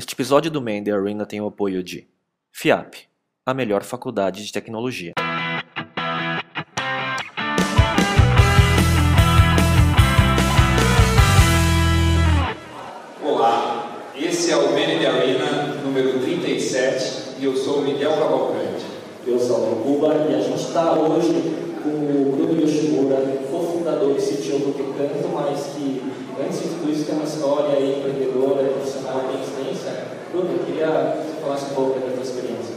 Este episódio do Mandy Arena tem o apoio de FIAP, a melhor faculdade de tecnologia. Olá, esse é o Mandy Arena número 37 e eu sou o Miguel Cavalcante. Eu sou o Cuba e a gente está hoje com o Bruno Yoshimura, cofundador do CTO do Canto, mas que antes de tudo isso tem uma história aí, empreendedora, profissional bem extensa. Bruno, eu queria que você falasse um pouco da tua experiência.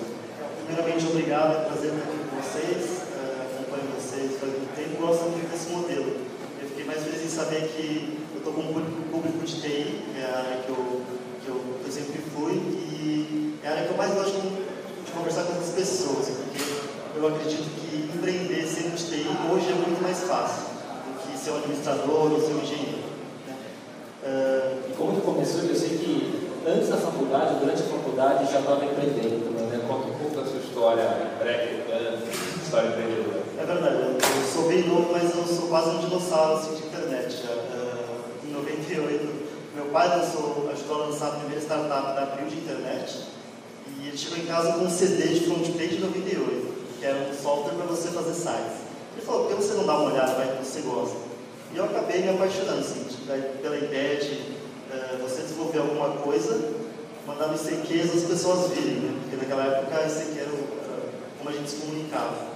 Primeiramente, obrigado, prazer estar aqui com vocês, uh, acompanho vocês faz muito tempo, gosto muito desse modelo. Eu fiquei mais feliz em saber que eu estou com um público, de TI, que é a área que eu, que eu, que eu sempre fui, e é a área que eu mais gosto de conversar com as pessoas, porque eu acredito que empreender sendo de TI hoje é muito mais fácil do que ser um administrador ou ser um engenheiro. Né? Uh, e como que começou? Eu sei que antes da faculdade, durante a faculdade, já estava empreendendo né? Conta um pouco da sua história pré história empreendedora. É verdade, eu sou bem novo, mas eu sou quase um dinossauro assim, de internet já. Uh, em 98, meu pai lançou, ajudou a lançar a primeira startup da Abril de internet e ele chegou em casa com um CD de front-page 98, que era um software para você fazer sites. Ele falou, por que você não dá uma olhada, vai que você gosta? E eu acabei me apaixonando assim, pela ideia de você desenvolver alguma coisa, mandar no ICQs as pessoas virem, né? porque naquela época ICQ era como a gente se comunicava.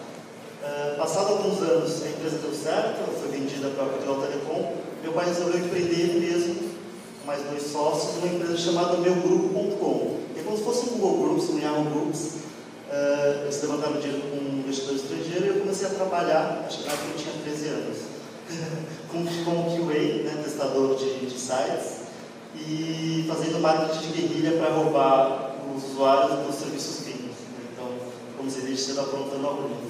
Uh, passado alguns anos, a empresa deu certo, foi vendida para a Portugal Telecom, meu pai resolveu empreender mesmo, mais dois sócios, numa empresa chamada meugrupo.com. É como se fosse um Google Groups, um Yahoo Groups. Uh, eles levantaram dinheiro com um investidor estrangeiro e eu comecei a trabalhar, acho que eu tinha 13 anos, como, como QA, né, testador de, de sites e fazendo marketing de guerrilha para roubar os usuários dos serviços físicos. Então, como se você está aprontando algo lindo.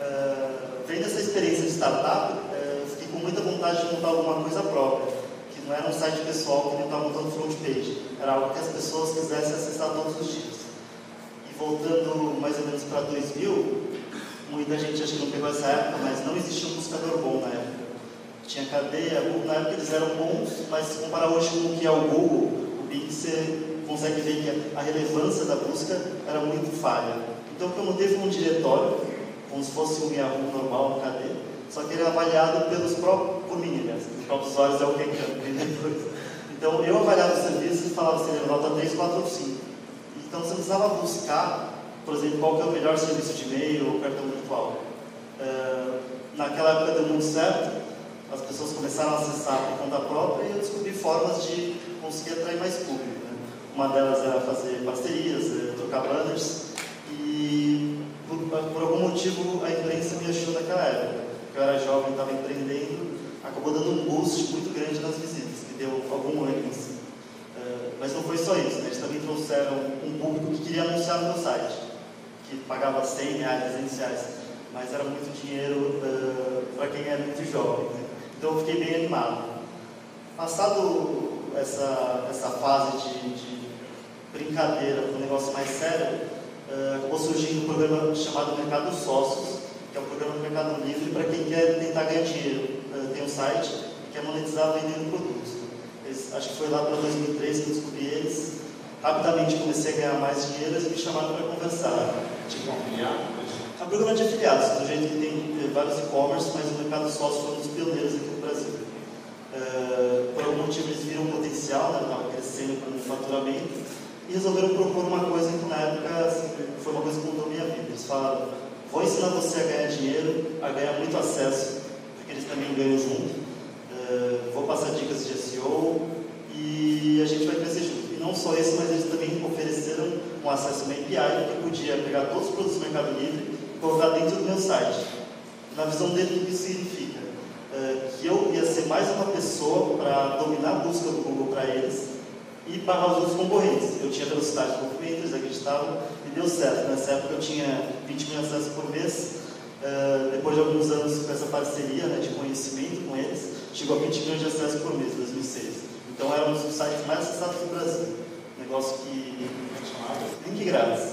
uh, vendo essa experiência de startup, uh, fiquei com muita vontade de montar alguma coisa própria, que não era um site pessoal que não estava montando front page, era algo que as pessoas quisessem acessar todos os dias. E voltando mais ou menos para 2000, muita gente acho que não pegou essa época, mas não existia um buscador bom na época tinha cadeia, na época eles eram bons, mas se comparar hoje com o que é o Google, o Bing, você consegue ver que a relevância da busca era muito falha. Então o que eu montei foi um diretório, como se fosse um Yahoo normal, um KD, só que ele era avaliado pelos próprios, por mim, né? os próprios usuários é o que depois. Então eu avaliava o serviço e falava era nota 3, 4 ou 5. Então você precisava buscar, por exemplo, qual é o melhor serviço de e-mail ou cartão virtual. Uh, naquela época deu muito certo, as pessoas começaram a acessar por conta própria e eu descobri formas de conseguir atrair mais público. Né? Uma delas era fazer parcerias, eh, trocar banners e por, por, algum motivo a imprensa me achou naquela época. Eu era jovem, estava empreendendo, acabou dando um boost muito grande nas visitas, que deu algum ânimo assim. Uh, mas não foi só isso, né? eles também trouxeram um público que queria anunciar no meu site, que pagava 100 reais, 200 reais, mas era muito dinheiro uh, para quem é muito jovem. Então eu fiquei bem animado. Passado essa, essa fase de, de brincadeira com um negócio mais sério, uh, acabou surgindo um programa chamado Mercado Sócios, que é um programa do Mercado Livre para quem quer tentar ganhar dinheiro. Uh, tem um site que quer monetizar vendendo produtos. Eles, acho que foi lá para 2013 que eu descobri eles. Rapidamente comecei a ganhar mais dinheiro e me chamaram para conversar. Tipo, afiliado? É um programa de afiliados, do jeito que tem vários e-commerce, mas o mercado sócio foi um dos pioneiros aqui. Uh, por algum motivo eles viram potencial, né, estava crescendo com o faturamento, e resolveram propor uma coisa que na época assim, foi uma coisa que mudou minha vida. Eles falaram, vou ensinar você a ganhar dinheiro, a ganhar muito acesso, porque eles também ganham junto. Uh, vou passar dicas de SEO e a gente vai crescer junto. E não só isso, mas eles também ofereceram um acesso a uma API que podia pegar todos os produtos do Mercado Livre e colocar dentro do meu site na visão dele, o que significa? Uh, que eu ia ser mais uma pessoa para dominar a busca do Google para eles e barrar os outros concorrentes. Eu tinha velocidade de movimento, eles acreditavam e deu certo. Nessa época eu tinha 20 mil acessos por mês. Uh, depois de alguns anos com essa parceria né, de conhecimento com eles, chegou a 20 milhões de acessos por mês, 2006. Então era um dos sites mais acessados do Brasil. Negócio que. Link grátis.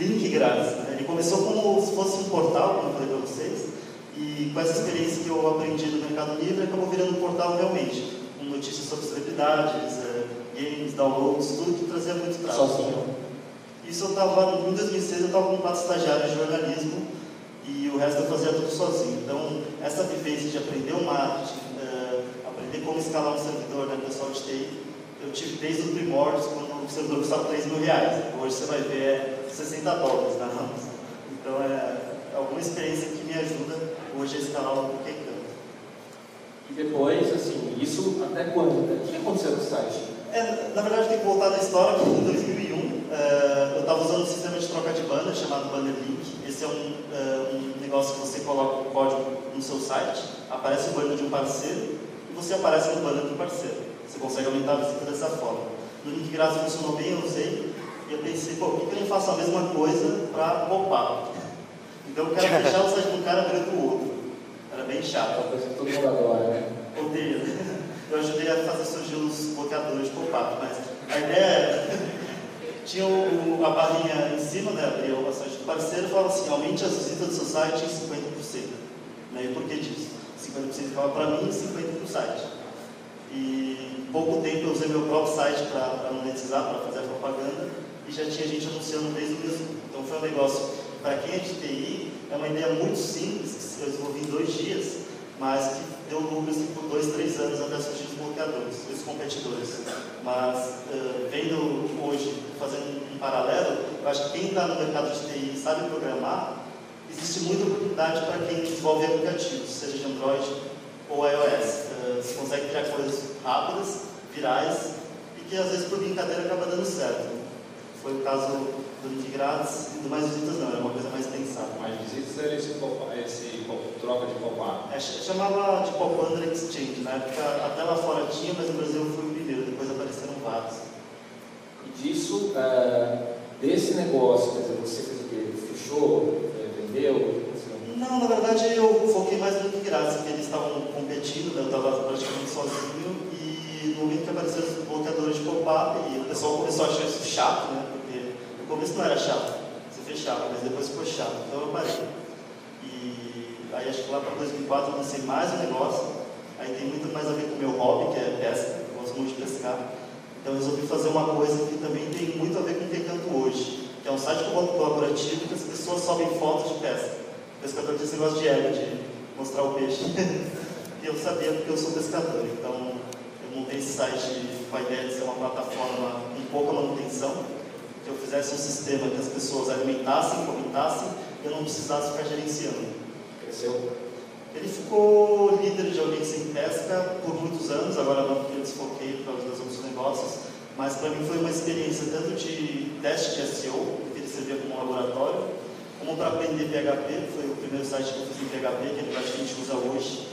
Link grátis. Né? Ele começou como se fosse um portal, como eu falei para vocês, e com essa experiência que eu aprendi no Mercado Livre, acabou virando um portal realmente, com notícias sobre celebridades, é, games, downloads, tudo que trazia muito tráfego. Sozinho? Isso eu estava, em 2006 eu estava com quatro estagiários de jornalismo e o resto eu fazia tudo sozinho. Então, essa vivência de aprender o marketing, uh, aprender como escalar um servidor, né, pessoal de TI, eu tive desde os primórdios, quando o servidor custava 3 mil reais. Hoje você vai ver é 60 dólares na Amazon. Então, é alguma experiência que me ajuda hoje a escalar o Canto. E depois, assim, isso até quando? O que aconteceu no site? É, na verdade, tem que voltar na história que em 2001 é, eu estava usando um sistema de troca de banda chamado Banner Link. Esse é um, é, um negócio que você coloca o código no seu site, aparece o banner de um parceiro e você aparece no banner do parceiro. Você consegue aumentar a visita dessa forma. No link grátis funcionou bem, eu usei e eu pensei, pô, por que eu não faço a mesma coisa para poupar? Então eu quero fechar o site de um cara abrindo o outro. Era bem chato. É uma coisa que todo mundo adora, né? Odeio eu ajudei a fazer surgir os bloqueadores de pop-up, mas a ideia era, tinha o, a barrinha em cima, né, abria o site do parceiro e falava assim, aumente as visitas do seu site em 50%. Né, e por que disso? 50% ficava para mim e 50% para o site. E em pouco tempo eu usei meu próprio site para monetizar, para fazer a propaganda, e já tinha gente anunciando desde o início. Então foi um negócio, para quem é de TI, é uma ideia muito simples, que eu desenvolvi em dois dias, mas que deu lucros assim, por dois, três anos até surgir os bloqueadores, os competidores. Mas, uh, vendo hoje, fazendo um paralelo, eu acho que quem está no mercado de TI sabe programar, existe muita oportunidade para quem desenvolve aplicativos, seja de Android ou iOS. Uh, você consegue criar coisas rápidas, virais, e que às vezes por brincadeira acaba dando certo. Foi o caso do link grátis e do mais visitas não, era uma coisa mais pensada. Mais visitas era esse, esse troca de pop-up? É, chamava de pop under exchange, na época até lá fora tinha, mas no Brasil eu fui o primeiro, depois apareceram vários. E disso, é, desse negócio, quer dizer, você fez o quê? Fechou? É, vendeu? Não, na verdade eu foquei mais no link grátis, porque eles estavam competindo, né? eu estava praticamente sozinho e no momento que apareceram os bloqueadores de pop-up, e o pessoal começou a achar isso chato, né? Começo não era chato, você fechava, mas depois ficou chato, então eu parei. E aí acho que lá para 2004 eu lancei mais um negócio, aí tem muito mais a ver com o meu hobby, que é pesca, eu gosto muito de pescar. Então eu resolvi fazer uma coisa que também tem muito a ver com o que eu canto hoje, que é um site colaborativo que as pessoas sobem fotos de pesca. O pescador esse negócio de ego, de mostrar o peixe. e eu sabia porque eu sou pescador, então eu montei esse site com a ideia de ser uma plataforma com pouca manutenção, que eu fizesse um sistema que as pessoas alimentassem, comentassem e eu não precisasse ficar gerenciando. Cresceu? Ele ficou líder de audiência em pesca por muitos anos, agora não porque eu desfoquei por causa dos outros negócios, mas para mim foi uma experiência tanto de teste de SEO, que ele servia como um laboratório, como para aprender PHP, foi o primeiro site que eu fiz em PHP, que é a gente usa hoje,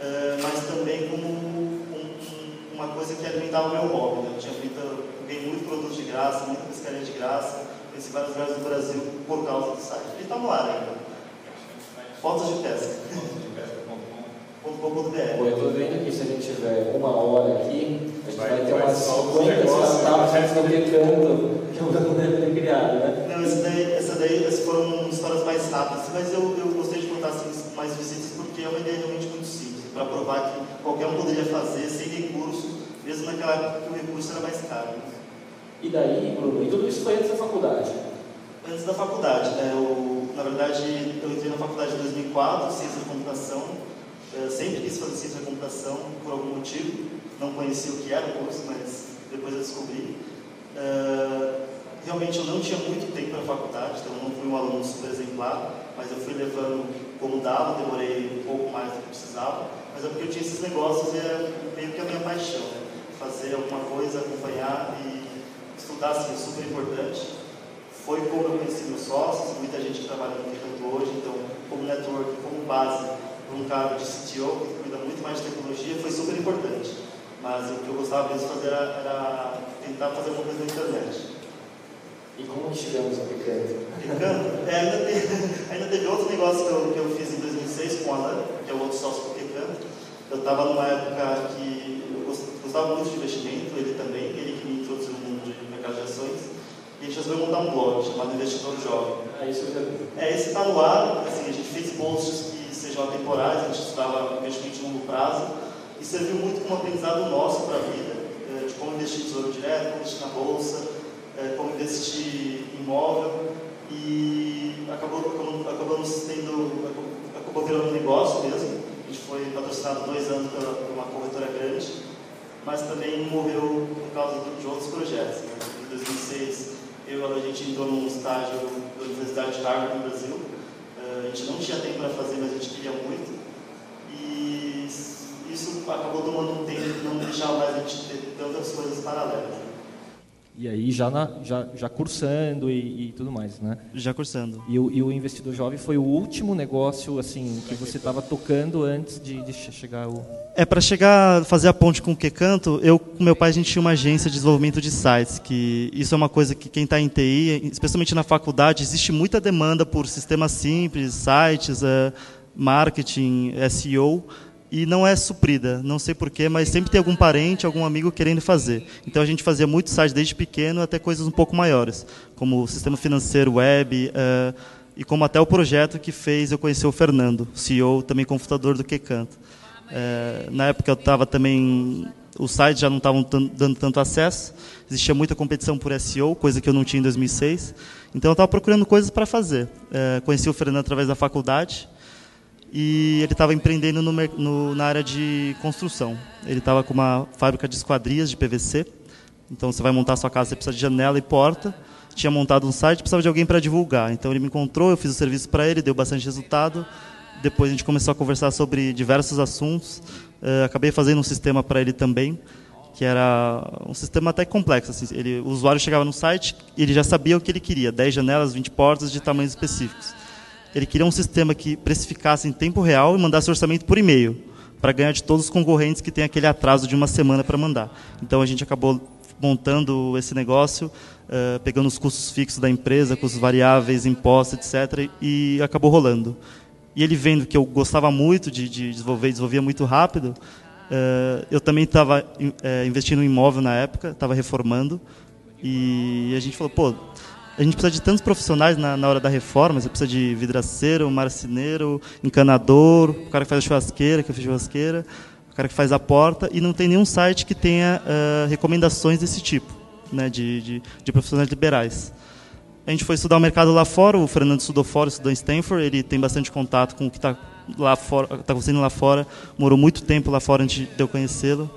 uh, mas também como um, um, uma coisa que alimentava o meu hobby. Né? Eu tinha feito ganhei muito produto de graça, muita pescaria de graça, conheci vários lugares do Brasil por causa do site. Ele está no ar ainda. Fotos de pesca. .com.br Eu estou vendo que se a gente tiver uma hora aqui, a gente vai, vai ter umas 50 startups publicando que o Bruno deve ter criado, né? Não, essa daí, essa daí essas foram histórias mais rápidas, mas eu, eu gostei de contar assim, mais visitas porque é uma ideia realmente muito simples, para provar que qualquer um poderia fazer sem recurso, mesmo naquela época que o recurso era mais caro. E daí, Bruno, e tudo isso foi antes da faculdade? Antes da faculdade, né? Eu, na verdade, eu entrei na faculdade em 2004, ciência da computação. Eu sempre quis fazer ciência da computação por algum motivo. Não conhecia o que era o curso, mas depois eu descobri. Uh, realmente eu não tinha muito tempo para a faculdade, então eu não fui um aluno super exemplar, mas eu fui levando como dava, demorei um pouco mais do que precisava, mas é porque eu tinha esses negócios e é meio que a minha paixão, né? fazer alguma coisa, acompanhar e estudar assim, é super importante. Foi como eu conheci meus sócios, muita gente que trabalha no mercado hoje, então, como network, como base para um cargo de CTO, que cuida muito mais de tecnologia, foi super importante. Mas o que eu gostava mesmo de fazer era, era tentar fazer alguma coisa na internet. E como chegamos a Picante? Picante? É, ainda, teve, ainda teve outro negócio que eu, que eu fiz em 2006 com o Alan, que é o outro sócio do Picante. Eu estava numa época que eu gostava muito de investimento, ele também, ele que me introduziu no mundo de mercado de ações. E a gente resolveu montar um blog chamado Investidor Jovem. Ah, isso é, esse está no ar, assim, a gente fez posts que sejam atemporais, a gente estudava investimento de longo prazo e serviu muito como aprendizado nosso para a vida, eh, de como investir em tesouro direto, como bolsa, é, como investir em imóvel e acabou, acabamos tendo, acabou virando um negócio mesmo. A gente foi patrocinado dois anos por uma corretora grande, mas também morreu por causa de outros projetos. Né? Em 2006, eu, a gente entrou num estágio da Universidade de Harvard no Brasil. Eh, a gente não tinha tempo para fazer, mas a gente queria muito. E isso acabou tomando um tempo, não deixava mais a gente ter tantas coisas paralelas. E aí já, na, já, já cursando e, e, tudo mais, né? Já cursando. E o, e o investidor jovem foi o último negócio assim que você estava tocando antes de, de chegar o. É para chegar fazer a ponte com o que canto. Eu com meu pai a gente tinha uma agência de desenvolvimento de sites que isso é uma coisa que quem está em TI, especialmente na faculdade, existe muita demanda por sistemas simples, sites, uh, marketing, SEO e não é suprida. Não sei porquê, mas sempre tem algum parente, algum amigo querendo fazer. Então a gente fazia muito site desde pequeno até coisas um pouco maiores, como o sistema financeiro web uh, e como até o projeto que fez eu conhecer o Fernando, CEO, também computador do Que Canta. Uh, na época eu estava também os sites já não estavam dando tanto acesso, existia muita competição por SEO, coisa que eu não tinha em 2006. Então eu estava procurando coisas para fazer. Uh, conheci o Fernando através da faculdade e ele estava empreendendo no, no, na área de construção. Ele estava com uma fábrica de esquadrias de PVC. Então, você vai montar a sua casa, você precisa de janela e porta. Tinha montado um site, precisava de alguém para divulgar. Então, ele me encontrou, eu fiz o serviço para ele, deu bastante resultado. Depois, a gente começou a conversar sobre diversos assuntos. Uh, acabei fazendo um sistema para ele também, que era um sistema até complexo. Assim, ele, o usuário chegava no site e ele já sabia o que ele queria: 10 janelas, 20 portas de tamanhos específicos. Ele queria um sistema que precificasse em tempo real e mandasse orçamento por e-mail, para ganhar de todos os concorrentes que têm aquele atraso de uma semana para mandar. Então a gente acabou montando esse negócio, uh, pegando os custos fixos da empresa, custos variáveis, impostos, etc., e acabou rolando. E ele vendo que eu gostava muito de, de desenvolver, desenvolvia muito rápido, uh, eu também estava uh, eh, investindo em imóvel na época, estava reformando, e a gente falou, pô, a gente precisa de tantos profissionais na, na hora da reforma. Você precisa de vidraceiro, marceneiro, encanador, o cara que faz a churrasqueira, que faz churrasqueira, o cara que faz a porta, e não tem nenhum site que tenha uh, recomendações desse tipo, né, de, de, de, profissionais liberais. A gente foi estudar o mercado lá fora, o Fernando estudou fora, estudou em Stanford, ele tem bastante contato com o que está lá fora, está acontecendo lá fora, morou muito tempo lá fora antes de eu conhecê-lo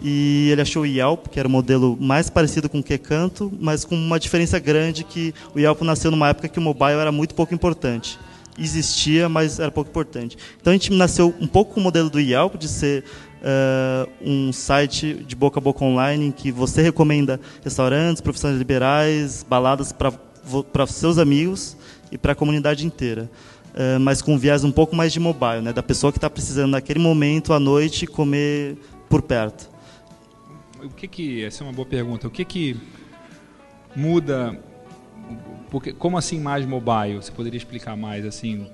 e ele achou o Yelp, que era o modelo mais parecido com o Quecanto, mas com uma diferença grande que o Yelp nasceu numa época que o mobile era muito pouco importante. Existia, mas era pouco importante. Então a gente nasceu um pouco com o modelo do Yelp, de ser uh, um site de boca a boca online em que você recomenda restaurantes, profissões liberais, baladas para seus amigos e para a comunidade inteira. Uh, mas com viés um pouco mais de mobile, né? da pessoa que está precisando naquele momento, à noite, comer por perto o que que essa é uma boa pergunta. O que que muda? Porque como assim mais mobile? Você poderia explicar mais assim?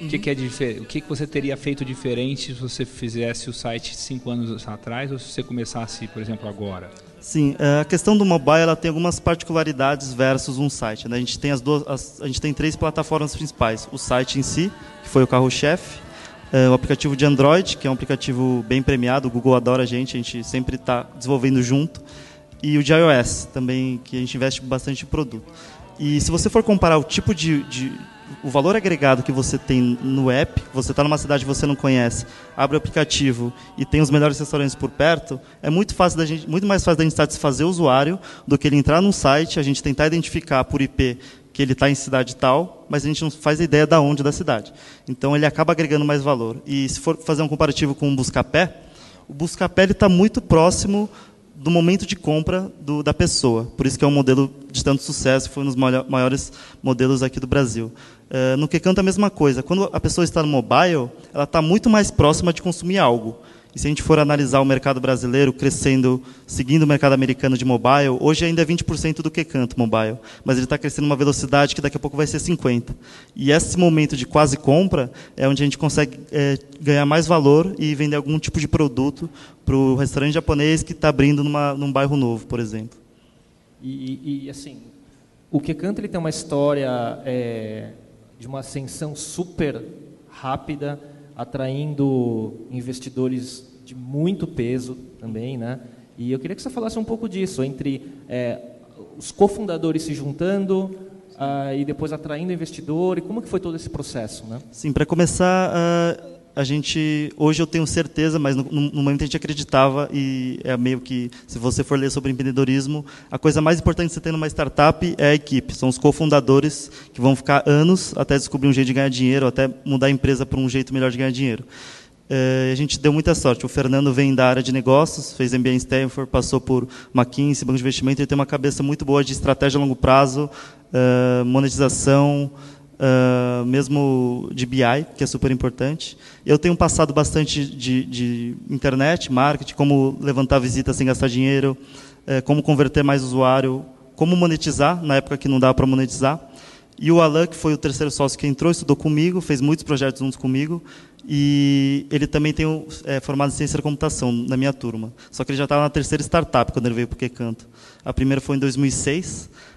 O que, que é? O que, que você teria feito diferente se você fizesse o site cinco anos atrás ou se você começasse, por exemplo, agora? Sim, é, a questão do mobile ela tem algumas particularidades versus um site. Né? A gente tem as duas, as, a gente tem três plataformas principais: o site em si, que foi o carro-chefe, o aplicativo de Android, que é um aplicativo bem premiado, o Google adora a gente, a gente sempre está desenvolvendo junto, e o de iOS, também, que a gente investe bastante em produto. E se você for comparar o tipo de, de o valor agregado que você tem no app, você está numa cidade que você não conhece, abre o aplicativo e tem os melhores restaurantes por perto, é muito fácil da gente, muito mais fácil da gente satisfazer o usuário do que ele entrar num site, a gente tentar identificar por IP que ele está em cidade tal, mas a gente não faz ideia da onde da cidade. Então ele acaba agregando mais valor. E se for fazer um comparativo com o Buscapé, o Buscapé está muito próximo do momento de compra do, da pessoa. Por isso que é um modelo de tanto sucesso, foi um dos maiores modelos aqui do Brasil. Uh, no Quecanta é a mesma coisa. Quando a pessoa está no mobile, ela está muito mais próxima de consumir algo. E se a gente for analisar o mercado brasileiro crescendo, seguindo o mercado americano de mobile, hoje ainda é 20% do que canto mobile, mas ele está crescendo uma velocidade que daqui a pouco vai ser 50%. E esse momento de quase compra é onde a gente consegue é, ganhar mais valor e vender algum tipo de produto para o restaurante japonês que está abrindo numa, num bairro novo, por exemplo. E, e assim, o que canta ele tem uma história é, de uma ascensão super rápida, atraindo investidores de muito peso também, né? E eu queria que você falasse um pouco disso, entre é, os cofundadores se juntando uh, e depois atraindo investidor? E como que foi todo esse processo? Né? Sim, para começar, uh, a gente hoje eu tenho certeza, mas no, no, momento a gente acreditava e é meio que se você for ler sobre empreendedorismo, a coisa mais importante que você tem numa startup é a equipe, são os cofundadores que vão ficar anos até descobrir um jeito de ganhar dinheiro, até mudar a empresa para um jeito melhor de ganhar dinheiro. Uh, a gente deu muita sorte. O Fernando vem da área de negócios, fez MBA em Stanford, passou por McKinsey, banco de investimento, ele tem uma cabeça muito boa de estratégia a longo prazo, uh, monetização, uh, mesmo de BI, que é super importante. Eu tenho passado bastante de, de internet, marketing, como levantar visitas sem gastar dinheiro, uh, como converter mais usuário, como monetizar, na época que não dava para monetizar. E o Alan, que foi o terceiro sócio que entrou, estudou comigo, fez muitos projetos juntos comigo, e ele também tem é, formado em ciência da computação na minha turma. Só que ele já estava na terceira startup quando ele veio para o Que Canto. A primeira foi em 2006, Uh,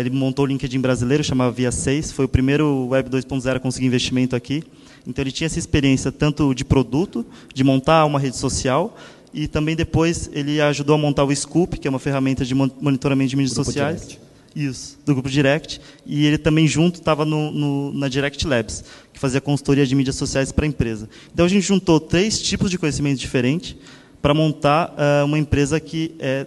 ele montou o LinkedIn brasileiro, chamava Via 6, foi o primeiro Web 2.0 a conseguir investimento aqui. Então ele tinha essa experiência tanto de produto, de montar uma rede social, e também depois ele ajudou a montar o Scoop, que é uma ferramenta de monitoramento de mídias grupo sociais. Direct. Isso, do grupo Direct. E ele também junto estava na Direct Labs, que fazia consultoria de mídias sociais para a empresa. Então a gente juntou três tipos de conhecimento diferentes para montar uh, uma empresa que é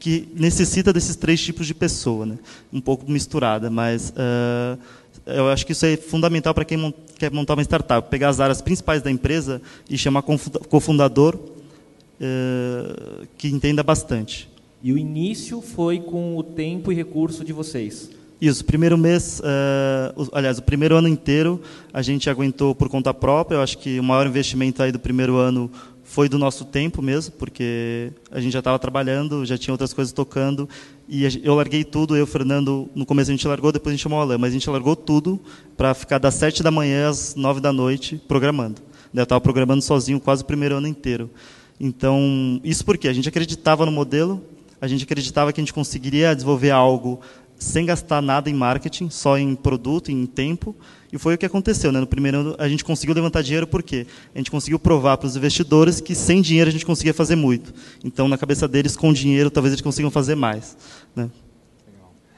que necessita desses três tipos de pessoa, né? um pouco misturada, mas uh, eu acho que isso é fundamental para quem quer montar uma startup, pegar as áreas principais da empresa e chamar cofundador uh, que entenda bastante. E o início foi com o tempo e recurso de vocês? Isso, primeiro mês, uh, aliás, o primeiro ano inteiro a gente aguentou por conta própria. Eu acho que o maior investimento aí do primeiro ano foi do nosso tempo mesmo, porque a gente já estava trabalhando, já tinha outras coisas tocando, e eu larguei tudo, eu Fernando, no começo a gente largou, depois a gente chamou o Alain, mas a gente largou tudo para ficar das sete da manhã às nove da noite programando. Eu estava programando sozinho quase o primeiro ano inteiro. Então, isso porque a gente acreditava no modelo, a gente acreditava que a gente conseguiria desenvolver algo sem gastar nada em marketing, só em produto, em tempo, e foi o que aconteceu. Né? No primeiro ano, a gente conseguiu levantar dinheiro porque a gente conseguiu provar para os investidores que sem dinheiro a gente conseguia fazer muito. Então, na cabeça deles, com dinheiro, talvez eles consigam fazer mais. Né?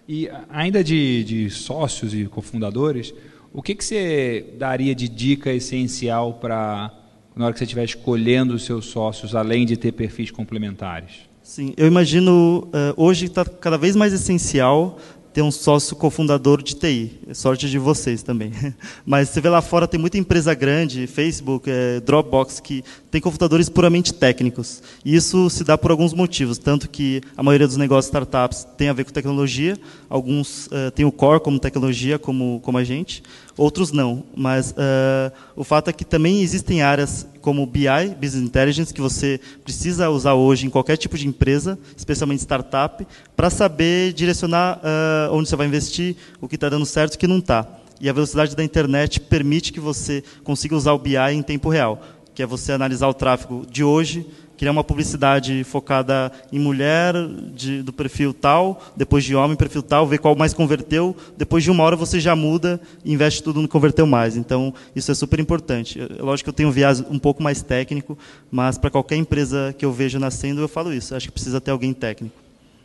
E ainda de, de, sócios e cofundadores, o que, que você daria de dica essencial para na hora que você estiver escolhendo os seus sócios, além de ter perfis complementares? Sim, eu imagino, uh, hoje está cada vez mais essencial ter um sócio cofundador de TI. É sorte de vocês também. Mas você vê lá fora, tem muita empresa grande, Facebook, é, Dropbox, que tem cofundadores puramente técnicos. E isso se dá por alguns motivos. Tanto que a maioria dos negócios startups tem a ver com tecnologia, alguns uh, têm o core como tecnologia, como, como a gente, outros não. Mas uh, o fato é que também existem áreas como BI, Business Intelligence, que você precisa usar hoje em qualquer tipo de empresa, especialmente startup, para saber direcionar uh, onde você vai investir, o que está dando certo e o que não está. E a velocidade da internet permite que você consiga usar o BI em tempo real, que é você analisar o tráfego de hoje, criar uma publicidade focada em mulher de, do perfil tal, depois de homem, perfil tal, ver qual mais converteu. Depois de uma hora você já muda e investe tudo no converteu mais. Então, isso é super importante. Lógico que eu tenho um viés um pouco mais técnico, mas para qualquer empresa que eu vejo nascendo, eu falo isso. Acho que precisa ter alguém técnico.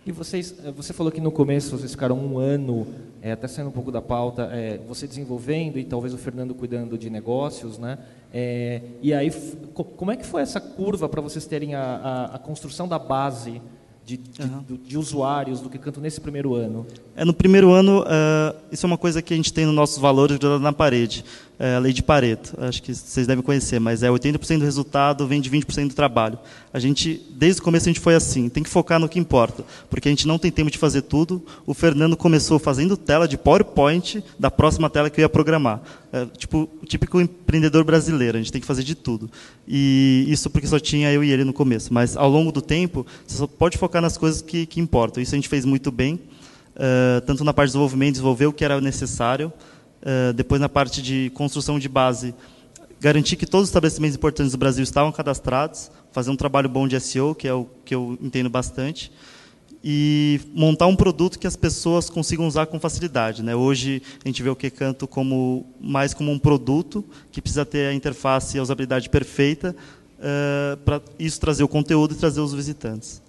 E vocês, eh, você falou que no começo vocês ficaram um ano, é, até saindo um pouco da pauta, é, você desenvolvendo e talvez o Fernando cuidando de negócios, né? É, e aí, como é que foi essa curva para vocês terem a, a, a, construção da base de, de, uhum. de, usuários do que canto nesse primeiro ano? É, no primeiro ano, uh, isso é uma coisa que a gente tem nos nossos valores na parede é a lei de Pareto. Acho que vocês devem conhecer, mas é 80% do resultado vem de 20% do trabalho. A gente, desde o começo, a gente foi assim, tem que focar no que importa, porque a gente não tem tempo de fazer tudo. O Fernando começou fazendo tela de PowerPoint da próxima tela que eu ia programar. É, tipo, o típico empreendedor brasileiro, a gente tem que fazer de tudo. E isso porque só tinha eu e ele no começo. Mas, ao longo do tempo, você só pode focar nas coisas que, que importam. Isso a gente fez muito bem, uh, tanto na parte de desenvolvimento, desenvolver o que era necessário, eh, depois na parte de construção de base, garantir que todos os estabelecimentos importantes do Brasil estavam cadastrados, fazer um trabalho bom de SEO, que é o que eu entendo bastante, e montar um produto que as pessoas consigam usar com facilidade. Né? Hoje a gente vê o que canto como mais como um produto que precisa ter a interface e a usabilidade perfeita uh, para isso trazer o conteúdo e trazer os visitantes.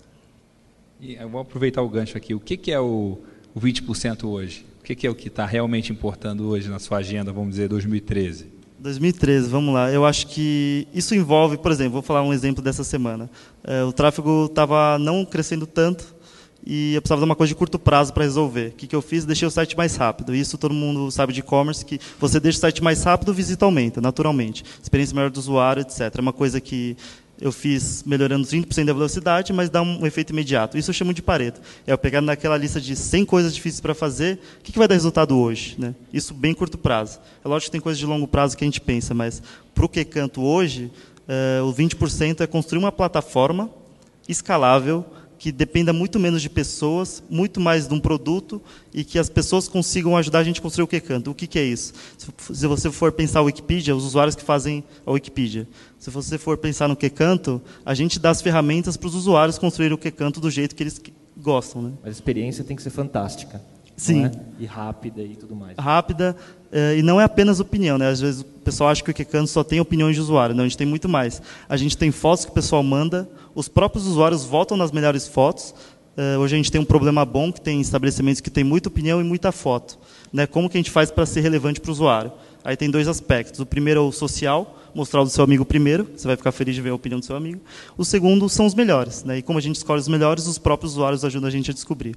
E eu vou aproveitar o gancho aqui. O que, que é o, o 20% hoje? O que, que é o que está realmente importando hoje na sua agenda, vamos dizer, 2013? 2013, vamos lá. Eu acho que isso envolve, por exemplo, vou falar um exemplo dessa semana. É, o tráfego estava não crescendo tanto e eu precisava de uma coisa de curto prazo para resolver. O que, que eu fiz? Deixei o site mais rápido. Isso todo mundo sabe de e-commerce, que você deixa o site mais rápido, visita aumenta, naturalmente. Experiência melhor do usuário, etc. É uma coisa que eu fiz melhorando 30% da velocidade, mas dá um efeito imediato. Isso eu chamo de Pareto. É eu pegar naquela lista de 100 coisas difíceis para fazer, o que, que vai dar resultado hoje? Né? Isso bem curto prazo. É lógico que tem coisas de longo prazo que a gente pensa, mas para o que canto hoje, é, o 20% é construir uma plataforma escalável, que dependa muito menos de pessoas, muito mais de um produto e que as pessoas consigam ajudar a gente a construir o que canto. O que, que é isso? Se você for pensar a Wikipedia, os usuários que fazem a Wikipedia. Se você for pensar no que canto, a gente dá as ferramentas para os usuários construírem o que canto do jeito que eles gostam. Né? A experiência tem que ser fantástica. Sim. É? E rápida e tudo mais. Rápida, é, e não é apenas opinião, né? Às vezes o pessoal acha que o Kikando só tem opiniões de usuário. Não, a gente tem muito mais. A gente tem fotos que o pessoal manda, os próprios usuários votam nas melhores fotos. É, hoje a gente tem um problema bom, que tem estabelecimentos que tem muita opinião e muita foto. Né? Como que a gente faz para ser relevante para o usuário? Aí tem dois aspectos. O primeiro é o social, mostrar o do seu amigo primeiro, você vai ficar feliz de ver a opinião do seu amigo. O segundo são os melhores. Né? E como a gente escolhe os melhores, os próprios usuários ajudam a gente a descobrir.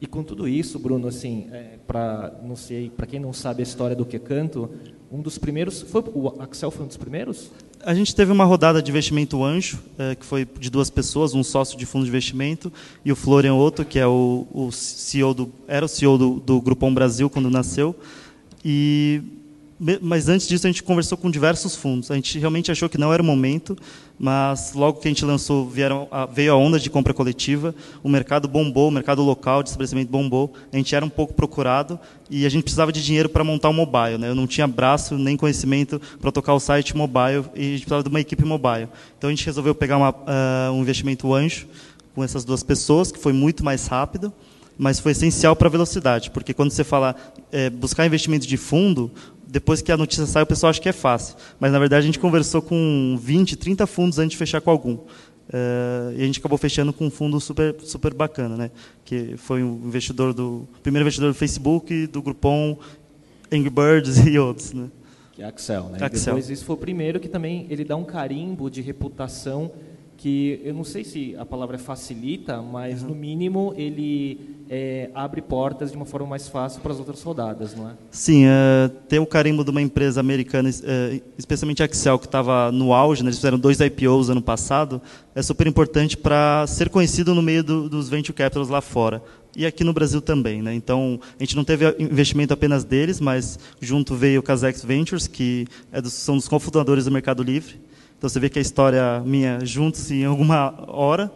E com tudo isso, Bruno, assim, é, para não sei, para quem não sabe a história do que canto, um dos primeiros, foi o Axel foi um dos primeiros? A gente teve uma rodada de investimento anjo, é, que foi de duas pessoas, um sócio de fundo de investimento e o Florian Otto, que é o, o CEO do, era o CEO do, do Grupom Brasil quando nasceu. E mas antes disso a gente conversou com diversos fundos. A gente realmente achou que não era o momento, mas logo que a gente lançou vieram, veio a onda de compra coletiva, o mercado bombou, o mercado local de estabelecimento bombou. A gente era um pouco procurado e a gente precisava de dinheiro para montar o um mobile. Né? Eu não tinha braço nem conhecimento para tocar o site mobile e a gente precisava de uma equipe mobile. Então a gente resolveu pegar uma, uh, um investimento anjo com essas duas pessoas, que foi muito mais rápido mas foi essencial para a velocidade, porque quando você fala é, buscar investimento de fundo, depois que a notícia sai, o pessoal acha que é fácil. Mas, na verdade, a gente conversou com 20, 30 fundos antes de fechar com algum. Uh, e a gente acabou fechando com um fundo super, super bacana, né? que foi o investidor do primeiro investidor do Facebook, do Groupon, Angry Birds e outros. Né? Que é Axel. Né? Axel. Depois, isso foi o primeiro que também ele dá um carimbo de reputação que eu não sei se a palavra facilita, mas uhum. no mínimo ele é, abre portas de uma forma mais fácil para as outras rodadas, não é? Sim, é, ter o carimbo de uma empresa americana, é, especialmente a Excel, que estava no auge, né, eles fizeram dois IPOs ano passado, é super importante para ser conhecido no meio do, dos venture capitals lá fora. E aqui no Brasil também. Né? Então, a gente não teve investimento apenas deles, mas junto veio o Casex Ventures, que é dos, são dos cofundadores do Mercado Livre, então você vê que a história minha juntos em alguma hora.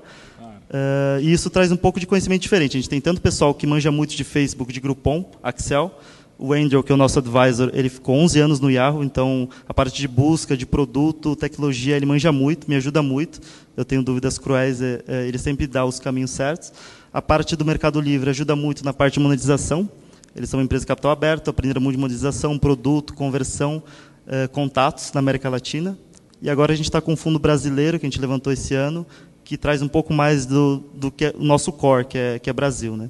Uh, e isso traz um pouco de conhecimento diferente. A gente tem tanto pessoal que manja muito de Facebook, de Groupon, Axel. O Andrew, que é o nosso advisor, ele ficou 11 anos no Yahoo, então a parte de busca, de produto, tecnologia, ele manja muito, me ajuda muito. Eu tenho dúvidas cruéis, é, é, ele sempre dá os caminhos certos. A parte do Mercado Livre ajuda muito na parte de monetização. Eles são uma empresa de capital aberto, aprenderam muito de monetização, produto, conversão, contatos na América Latina. E agora a gente está com um fundo brasileiro que a gente levantou esse ano, que traz um pouco mais do, do que é o nosso core, que é, que é Brasil. Né?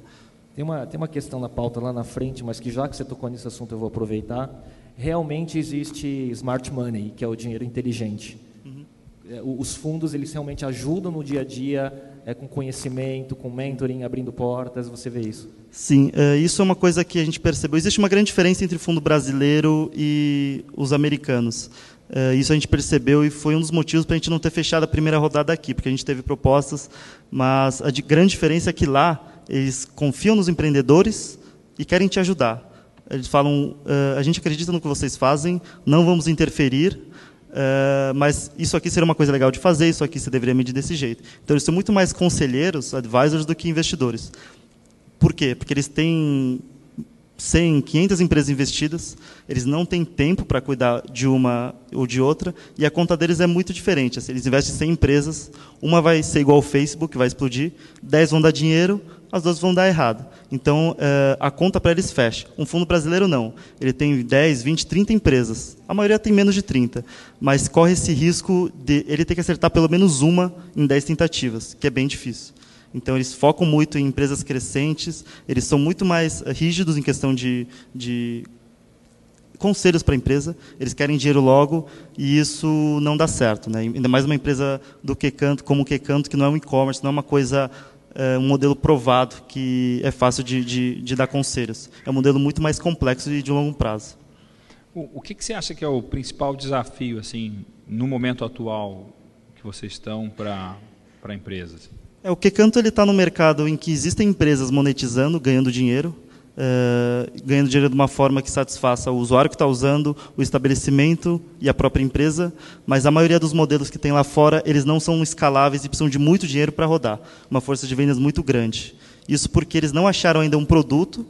Tem, uma, tem uma questão na pauta lá na frente, mas que já que você tocou nesse assunto eu vou aproveitar. Realmente existe smart money, que é o dinheiro inteligente. Uhum. É, os fundos eles realmente ajudam no dia a dia, é, com conhecimento, com mentoring, abrindo portas, você vê isso? Sim, é, isso é uma coisa que a gente percebeu. Existe uma grande diferença entre o fundo brasileiro e os americanos. Uh, isso a gente percebeu e foi um dos motivos para a gente não ter fechado a primeira rodada aqui, porque a gente teve propostas, mas a de grande diferença é que lá eles confiam nos empreendedores e querem te ajudar. Eles falam: uh, a gente acredita no que vocês fazem, não vamos interferir, uh, mas isso aqui seria uma coisa legal de fazer, isso aqui você deveria medir desse jeito. Então eles são muito mais conselheiros, advisors, do que investidores. Por quê? Porque eles têm 100, 500 empresas investidas, eles não têm tempo para cuidar de uma ou de outra, e a conta deles é muito diferente. Assim, eles investem em 100 empresas, uma vai ser igual ao Facebook, vai explodir, 10 vão dar dinheiro, as duas vão dar errado. Então, eh, a conta para eles fecha. Um fundo brasileiro não. Ele tem 10, 20, 30 empresas. A maioria tem menos de 30, mas corre esse risco de ele ter que acertar pelo menos uma em 10 tentativas, que é bem difícil. Então, eles focam muito em empresas crescentes, eles são muito mais eh, rígidos em questão de, de conselhos para a empresa, eles querem dinheiro logo e isso não dá certo. Né? Ainda mais uma empresa do que canto, como o que canto, que não é um e-commerce, não é uma coisa, é, um modelo provado que é fácil de, de, de, dar conselhos. É um modelo muito mais complexo e de longo prazo. O, o que, que você acha que é o principal desafio, assim, no momento atual que vocês estão para para empresas? É, o que canto ele está no mercado em que existem empresas monetizando, ganhando dinheiro, Uh, ganhando dinheiro de uma forma que satisfaça o usuário que está usando, o estabelecimento e a própria empresa, mas a maioria dos modelos que tem lá fora, eles não são escaláveis e precisam de muito dinheiro para rodar, uma força de vendas muito grande. Isso porque eles não acharam ainda um produto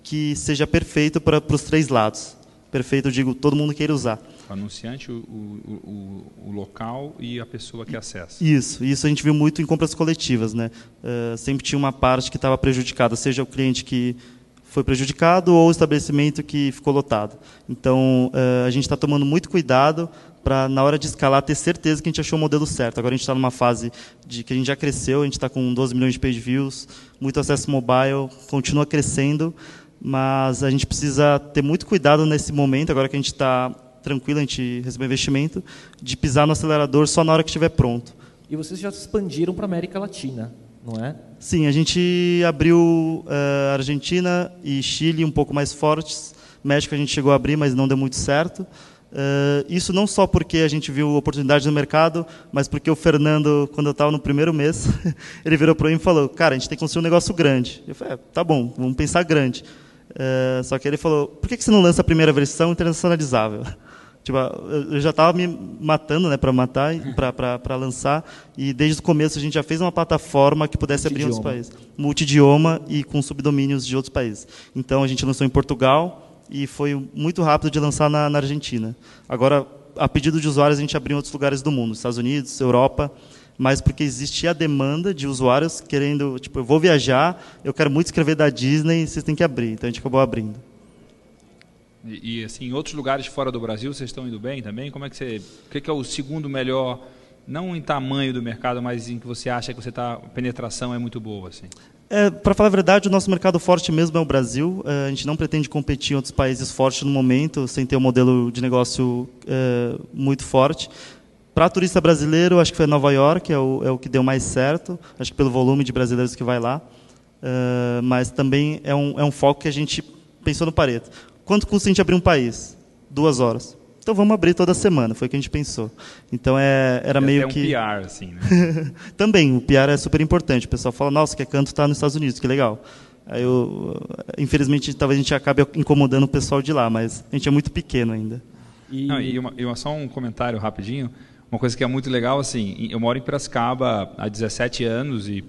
que seja perfeito para, os três lados. Perfeito, eu digo, todo mundo queira usar. Anunciante, o, o, o, o, local e a pessoa que acessa. Isso, isso a gente viu muito em compras coletivas. Né? Uh, sempre tinha uma parte que estava prejudicada, seja o cliente que foi prejudicado ou o estabelecimento que ficou lotado. Então, uh, a gente está tomando muito cuidado para, na hora de escalar, ter certeza que a gente achou o modelo certo. Agora a gente está numa fase de que a gente já cresceu, a gente está com 12 milhões de page views, muito acesso mobile, continua crescendo, mas a gente precisa ter muito cuidado nesse momento, agora que a gente está tranquilo, a gente recebeu investimento, de pisar no acelerador só na hora que estiver pronto. E vocês já expandiram para a América Latina, não é? Sim, a gente abriu uh, Argentina e Chile um pouco mais fortes. México a gente chegou a abrir, mas não deu muito certo. Uh, isso não só porque a gente viu oportunidades no mercado, mas porque o Fernando, quando eu estava no primeiro mês, ele virou para mim e falou: Cara, a gente tem que construir um negócio grande. Eu falei: é, Tá bom, vamos pensar grande. Uh, só que ele falou: Por que, que você não lança a primeira versão internacionalizável? Tipo, eu já estava me matando né, para matar, para lançar, e desde o começo a gente já fez uma plataforma que pudesse abrir em outros países. Multidioma e com subdomínios de outros países. Então a gente lançou em Portugal e foi muito rápido de lançar na, na Argentina. Agora, a pedido de usuários, a gente abriu em outros lugares do mundo, Estados Unidos, Europa, mas porque existia a demanda de usuários querendo, tipo, eu vou viajar, eu quero muito escrever da Disney, vocês têm que abrir. Então a gente acabou abrindo. E, e, assim, em outros lugares fora do Brasil, vocês estão indo bem também? Como é que você, o que é o segundo melhor, não em tamanho do mercado, mas em que você acha que você tá, a penetração é muito boa, assim? É, para falar a verdade, o nosso mercado forte mesmo é o Brasil. É, a gente não pretende competir em outros países fortes no momento, sem ter um modelo de negócio é, muito forte. Para turista brasileiro, acho que foi Nova York, é o, é o que deu mais certo, acho que pelo volume de brasileiros que vai lá. É, mas também é um, é um foco que a gente pensou no Pareto. Quanto custa a gente abrir um país? Duas horas. Então vamos abrir toda semana, foi o que a gente pensou. Então é, era e meio até que. um PR, assim, né? Também, o PR é super importante. O pessoal fala, nossa, que canto está nos Estados Unidos, que legal. Aí eu, infelizmente, talvez a gente acabe incomodando o pessoal de lá, mas a gente é muito pequeno ainda. E, Não, e, uma, e uma, só um comentário rapidinho. Uma coisa que é muito legal, assim, eu moro em Piracicaba há 17 anos e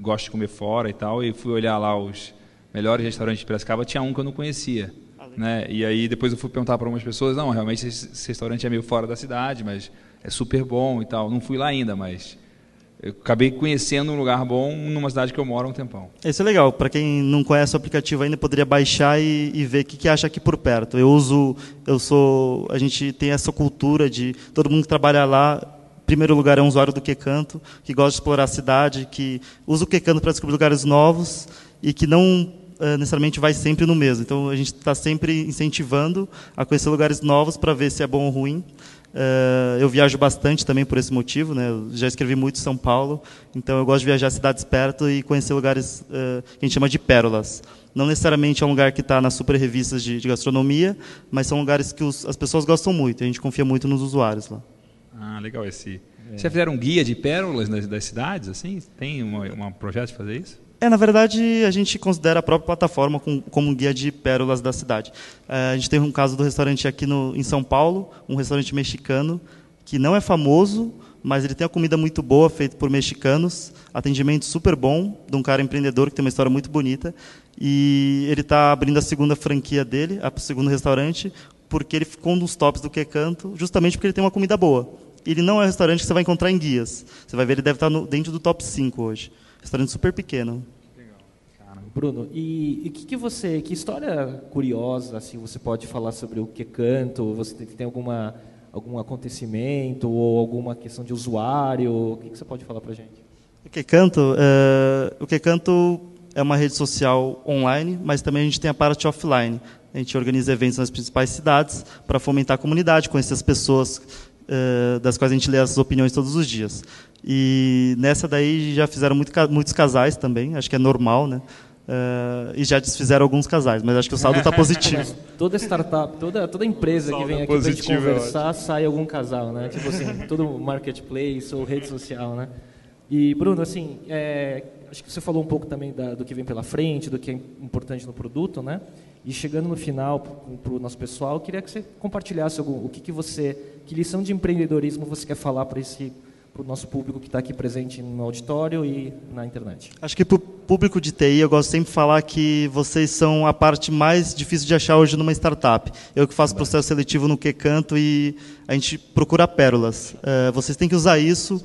gosto de comer fora e tal, e fui olhar lá os melhores restaurantes de Piracicaba, tinha um que eu não conhecia. Né? E aí depois eu fui perguntar para algumas pessoas, não, realmente esse, restaurante é meio fora da cidade, mas é super bom e tal. Não fui lá ainda, mas eu acabei conhecendo um lugar bom numa cidade que eu moro há um tempão. Isso é legal. Para quem não conhece o aplicativo ainda, poderia baixar e, e ver o que, que, acha aqui por perto. Eu uso, eu sou, a gente tem essa cultura de todo mundo que trabalha lá. Em primeiro lugar é um usuário do Quecanto, que gosta de explorar a cidade, que usa o Quecanto para descobrir lugares novos e que não uh, necessariamente vai sempre no mesmo. Então a gente está sempre incentivando a conhecer lugares novos para ver se é bom ou ruim. Uh, eu viajo bastante também por esse motivo, né? Eu já escrevi muito em São Paulo, então eu gosto de viajar cidades perto e conhecer lugares uh, que a gente chama de pérolas. Não necessariamente é um lugar que está nas super revistas de, de, gastronomia, mas são lugares que os, as pessoas gostam muito. E a gente confia muito nos usuários lá. Ah, legal esse. É. Você fizeram um guia de pérolas das, das cidades, assim? Tem um projeto de fazer isso? É, na verdade, a gente considera a própria plataforma como, como um guia de pérolas da cidade. É, a gente teve um caso do restaurante aqui no, em São Paulo, um restaurante mexicano, que não é famoso, mas ele tem a comida muito boa, feito por mexicanos, atendimento super bom, de um cara empreendedor que tem uma história muito bonita. E ele está abrindo a segunda franquia dele, o segundo restaurante, porque ele ficou um dos tops do Que Canto, justamente porque ele tem uma comida boa. Ele não é um restaurante que você vai encontrar em guias. Você vai ver, ele deve estar no, dentro do top 5 hoje. Restaurante super pequeno. Bruno, e o que, que, você, que história curiosa assim você pode falar sobre o que canto? Você tem, tem alguma algum acontecimento ou alguma questão de usuário? O que, que você pode falar para gente? O Que Canto, uh, o Que Canto é uma rede social online, mas também a gente tem a parte offline. A gente organiza eventos nas principais cidades para fomentar a comunidade, conhecer as pessoas das quais a gente lê as opiniões todos os dias. E nessa daí já fizeram muito, muitos casais também, acho que é normal, né? Uh, e já desfizeram alguns casais, mas acho que o saldo está positivo. toda startup, toda, toda empresa que vem aqui para gente conversar, sai algum casal, né? Tipo assim, todo marketplace ou rede social, né? E, Bruno, assim, é, acho que você falou um pouco também da, do que vem pela frente, do que é importante no produto, né? E chegando no final para o nosso pessoal, eu queria que você compartilhasse algum, o que, que você, que lição de empreendedorismo você quer falar para esse para o nosso público que está aqui presente no auditório e na internet? Acho que para o público de TI, eu gosto sempre de falar que vocês são a parte mais difícil de achar hoje numa startup. Eu que faço processo seletivo no Que Canto e a gente procura pérolas. Uh, vocês têm que usar isso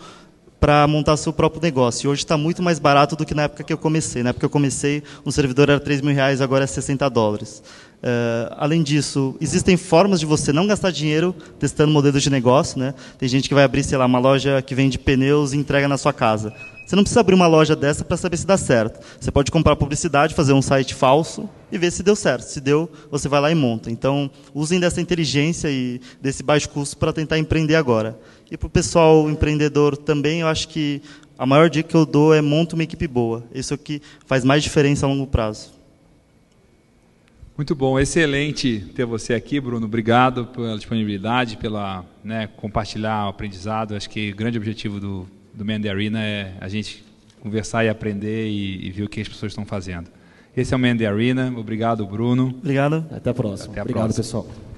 para montar seu próprio negócio. E hoje está muito mais barato do que na época que eu comecei. Na época que eu comecei, um servidor era 3 mil reais, agora é 60 dólares. Uh, além disso, existem formas de você não gastar dinheiro testando modelos de negócio. Né? Tem gente que vai abrir, sei lá, uma loja que vende pneus e entrega na sua casa. Você não precisa abrir uma loja dessa para saber se dá certo. Você pode comprar publicidade, fazer um site falso e ver se deu certo. Se deu, você vai lá e monta. Então, usem dessa inteligência e desse baixo custo para tentar empreender agora. E para o pessoal empreendedor também, eu acho que a maior dica que eu dou é monta uma equipe boa. Isso é o que faz mais diferença a longo prazo. Muito bom, excelente ter você aqui, Bruno. Obrigado pela disponibilidade, pela né, compartilhar o aprendizado. Acho que o grande objetivo do, do Man the Arena é a gente conversar e aprender e, e ver o que as pessoas estão fazendo. Esse é o Man the Arena. Obrigado, Bruno. Obrigado. Até a próxima. Até a Obrigado, próxima. pessoal.